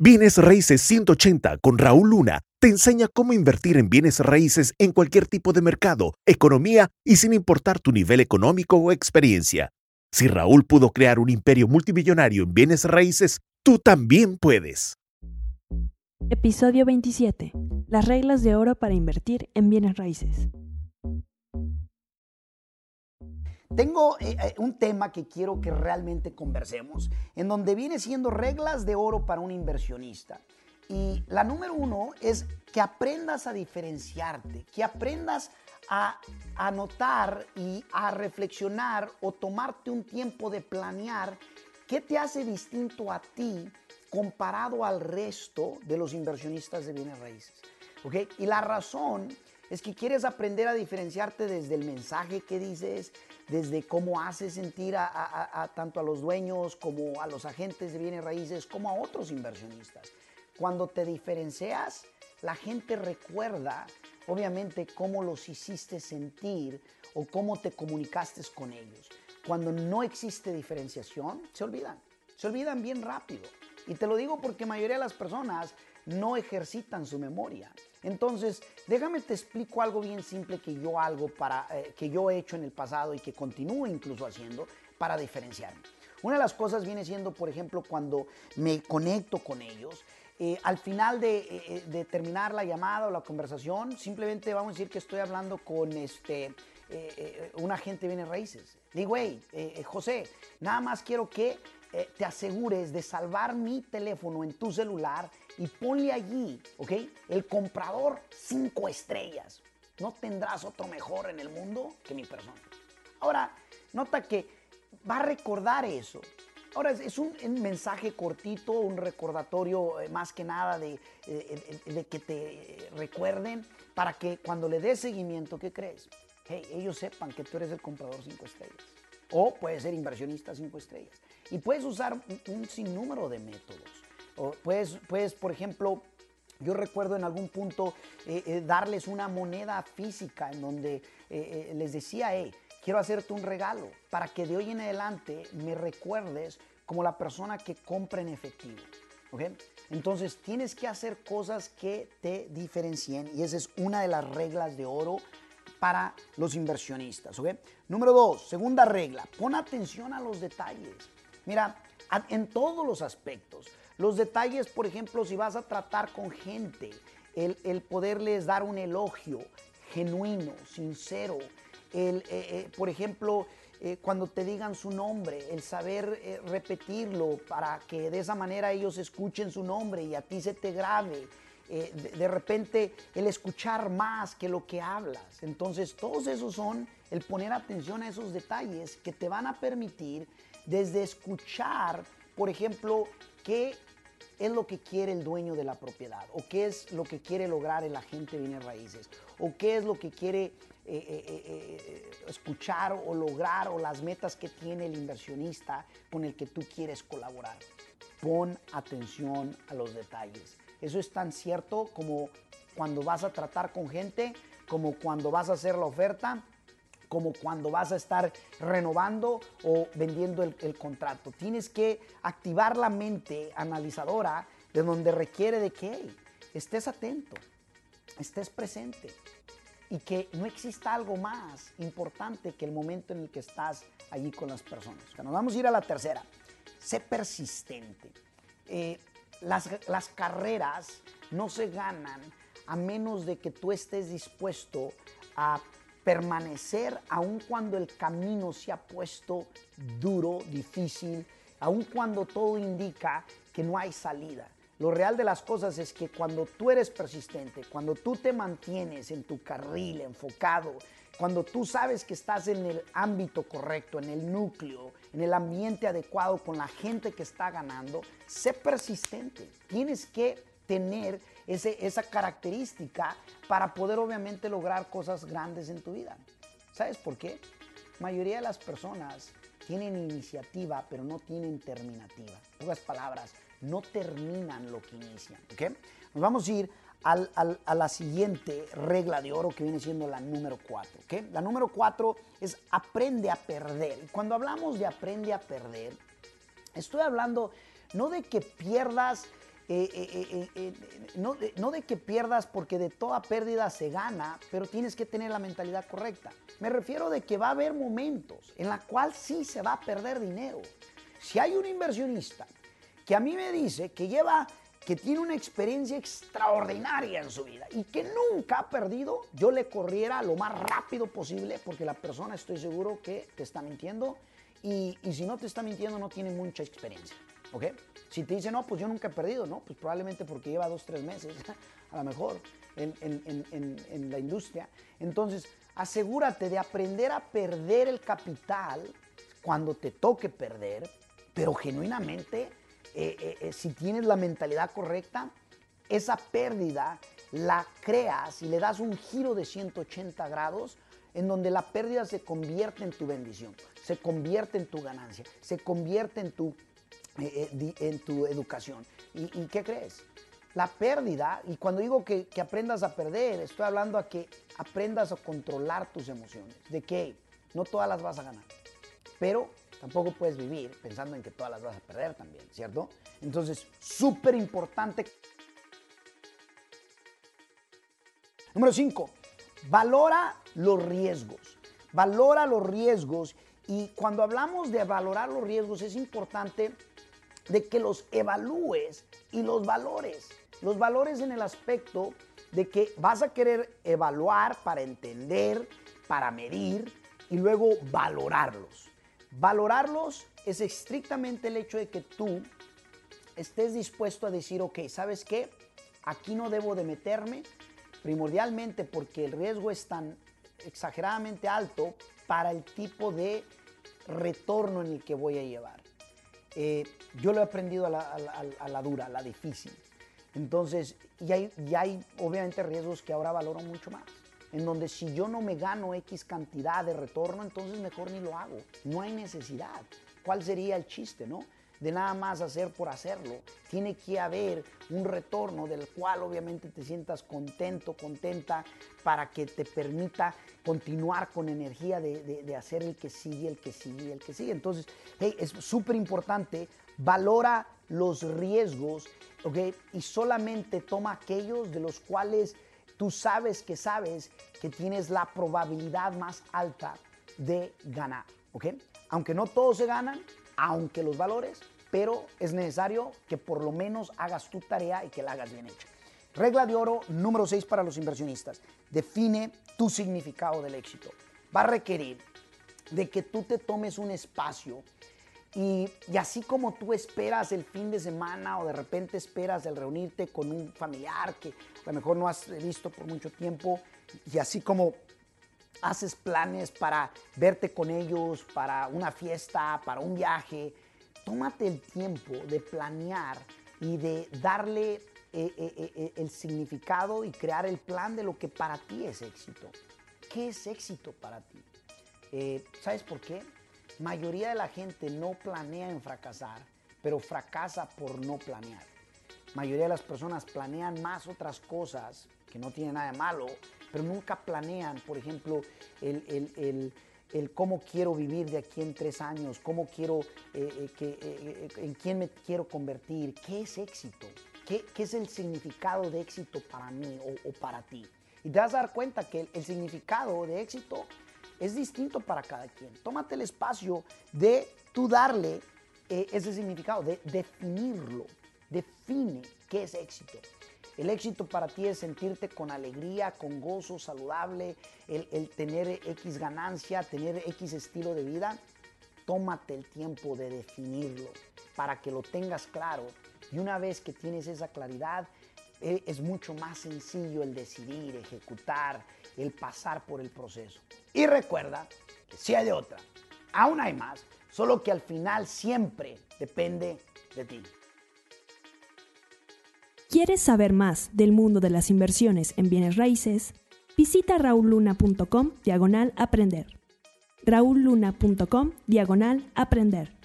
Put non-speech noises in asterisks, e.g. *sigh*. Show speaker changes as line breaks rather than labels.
Bienes Raíces 180 con Raúl Luna te enseña cómo invertir en bienes raíces en cualquier tipo de mercado, economía y sin importar tu nivel económico o experiencia. Si Raúl pudo crear un imperio multimillonario en bienes raíces, tú también puedes.
Episodio 27. Las reglas de oro para invertir en bienes raíces.
Tengo eh, eh, un tema que quiero que realmente conversemos, en donde viene siendo reglas de oro para un inversionista. Y la número uno es que aprendas a diferenciarte, que aprendas a anotar y a reflexionar o tomarte un tiempo de planear qué te hace distinto a ti comparado al resto de los inversionistas de bienes raíces. ¿Okay? Y la razón es que quieres aprender a diferenciarte desde el mensaje que dices, desde cómo hace sentir a, tanto a los dueños como a los agentes de bienes raíces, como a otros inversionistas. Cuando te diferencias, la gente recuerda, obviamente, cómo los hiciste sentir o cómo te comunicaste con ellos. Cuando no existe diferenciación, se olvidan. Se olvidan bien rápido. Y te lo digo porque la mayoría de las personas no ejercitan su memoria. Entonces, déjame te explico algo bien simple que yo algo para eh, que yo he hecho en el pasado y que continúo incluso haciendo para diferenciarme. Una de las cosas viene siendo, por ejemplo, cuando me conecto con ellos, eh, al final eh, de, terminar la llamada o la conversación, simplemente vamos a decir que estoy hablando con este, un agente de raíces. Digo, hey, José, nada más quiero que te asegures de salvar mi teléfono en tu celular y ponle allí, ¿ok? El comprador cinco estrellas. No tendrás otro mejor en el mundo que mi persona. Ahora, nota que va a recordar eso. Ahora, es un, mensaje cortito, un recordatorio eh, más que nada de, eh, de, que te recuerden para que cuando le des seguimiento, ¿qué crees? Hey, ellos sepan que tú eres el comprador cinco estrellas. O puedes ser inversionista cinco estrellas. Y puedes usar un sinnúmero de métodos puedes, puedes, por ejemplo, yo recuerdo en algún punto eh, eh, darles una moneda física en donde eh, les decía, hey, quiero hacerte un regalo para que de hoy en adelante me recuerdes como la persona que compra en efectivo. Entonces tienes que hacer cosas que te diferencien y esa es una de las reglas de oro para los inversionistas. Número dos, segunda regla, pon atención a los detalles. Mira, en todos los aspectos. Los detalles, por ejemplo, si vas a tratar con gente, el, poderles dar un elogio genuino, sincero, el, eh, eh, por ejemplo, eh, cuando te digan su nombre, el saber repetirlo para que de esa manera ellos escuchen su nombre y a ti se te grabe. De, de, repente el escuchar más que lo que hablas. Entonces todos esos son el poner atención a esos detalles que te van a permitir desde escuchar, por ejemplo, qué es lo que quiere el dueño de la propiedad o qué es lo que quiere lograr el agente de bienes raíces o qué es lo que quiere eh, eh, eh, escuchar o lograr o las metas que tiene el inversionista con el que tú quieres colaborar. Pon atención a los detalles. Eso es tan cierto como cuando vas a tratar con gente, como cuando vas a hacer la oferta, como cuando vas a estar renovando o vendiendo el, contrato. Tienes que activar la mente analizadora de donde requiere de que estés atento, estés presente y que no exista algo más importante que el momento en el que estás allí con las personas. nos vamos a ir a la tercera. Sé persistente. Eh, las, las carreras no se ganan a menos de que tú estés dispuesto a permanecer aun cuando el camino se ha puesto duro, difícil, aun cuando todo indica que no hay salida. Lo real de las cosas es que cuando tú eres persistente, cuando tú te mantienes en tu carril enfocado, cuando tú sabes que estás en el ámbito correcto, en el núcleo, en el ambiente adecuado con la gente que está ganando, sé persistente. Tienes que tener esa característica para poder obviamente lograr cosas grandes en tu vida. ¿Sabes por qué? La mayoría de las personas tienen iniciativa, pero no tienen terminativa. Pocas palabras, no terminan lo que inician. ¿okay? Nos vamos a ir a la siguiente regla de oro que viene siendo la número cuatro. ¿okay? La número cuatro es aprende a perder. Y cuando hablamos de aprende a perder, estoy hablando no de que pierdas eh, eh, eh, no, no de que pierdas porque de toda pérdida se gana, pero tienes que tener la mentalidad correcta. Me refiero de que va a haber momentos en la cual sí se va a perder dinero. Si hay un inversionista que a mí me dice que lleva que tiene una experiencia extraordinaria en su vida y que nunca ha perdido, yo le corriera lo más rápido posible porque la persona estoy seguro que te está mintiendo y si no te está mintiendo no tiene mucha experiencia. ¿Ok? Si te dice, no, pues yo nunca he perdido, ¿no? Pues probablemente porque lleva dos, tres meses, *laughs* a lo mejor, en, la industria. Entonces, asegúrate de aprender a perder el capital cuando te toque perder, pero genuinamente, eh, eh, eh, si tienes la mentalidad correcta, esa pérdida la creas y le das un giro de 180 grados en donde la pérdida se convierte en tu bendición, se convierte en tu ganancia, se convierte en tu en tu educación. ¿Y, qué crees? La pérdida, y cuando digo que, aprendas a perder, estoy hablando a que aprendas a controlar tus emociones, de que no todas las vas a ganar, pero tampoco puedes vivir pensando en que todas las vas a perder también, ¿cierto? Entonces, súper importante. Número 5, valora los riesgos. Valora los riesgos y cuando hablamos de valorar los riesgos es importante de que los evalúes y los valores. Los valores en el aspecto de que vas a querer evaluar para entender, para medir y luego valorarlos. Valorarlos es estrictamente el hecho de que tú estés dispuesto a decir, ok, ¿sabes qué? Aquí no debo de meterme, primordialmente porque el riesgo es tan exageradamente alto para el tipo de retorno en el que voy a llevar. Eh, yo lo he aprendido a la, dura, a la difícil. Entonces, y hay, y hay obviamente riesgos que ahora valoro mucho más. En donde si yo no me gano X cantidad de retorno, entonces mejor ni lo hago. No hay necesidad. ¿Cuál sería el chiste, no? de nada más hacer por hacerlo. Tiene que haber un retorno del cual obviamente te sientas contento, contenta, para que te permita continuar con energía de, hacer el que sigue, el que sigue, el que sigue. Entonces, hey, es súper importante, valora los riesgos, ¿ok? Y solamente toma aquellos de los cuales tú sabes que sabes que tienes la probabilidad más alta de ganar, ¿ok? Aunque no todos se ganan, aunque los valores, pero es necesario que por lo menos hagas tu tarea y que la hagas bien hecha. Regla de oro número 6 para los inversionistas. Define tu significado del éxito. Va a requerir de que tú te tomes un espacio y, y, así como tú esperas el fin de semana o de repente esperas el reunirte con un familiar que a lo mejor no has visto por mucho tiempo y así como haces planes para verte con ellos, para una fiesta, para un viaje, tómate el tiempo de planear y de darle eh, eh, eh, el significado y crear el plan de lo que para ti es éxito. ¿Qué es éxito para ti? ¿Sabes por qué? Mayoría de la gente no planea en fracasar, pero fracasa por no planear. Mayoría de las personas planean más otras cosas que no tienen nada de malo, pero nunca planean, por ejemplo, el, cómo quiero vivir de aquí en tres años, cómo quiero, eh, en quién me quiero convertir, qué es éxito, qué, es el significado de éxito para mí o, para ti. Y te vas a dar cuenta que el, significado de éxito es distinto para cada quien. Tómate el espacio de tú darle ese significado, de definirlo. Define qué es éxito. El éxito para ti es sentirte con alegría, con gozo, saludable, el, tener X ganancia, tener X estilo de vida. Tómate el tiempo de definirlo para que lo tengas claro. Y una vez que tienes esa claridad, e, es mucho más sencillo el decidir, ejecutar, el pasar por el proceso. Y recuerda que si hay de otra, aún hay más, solo que al final siempre depende de ti.
¿Quieres saber más del mundo de las inversiones en bienes raíces? Visita raulluna.com diagonal aprender. raulluna.com diagonal aprender.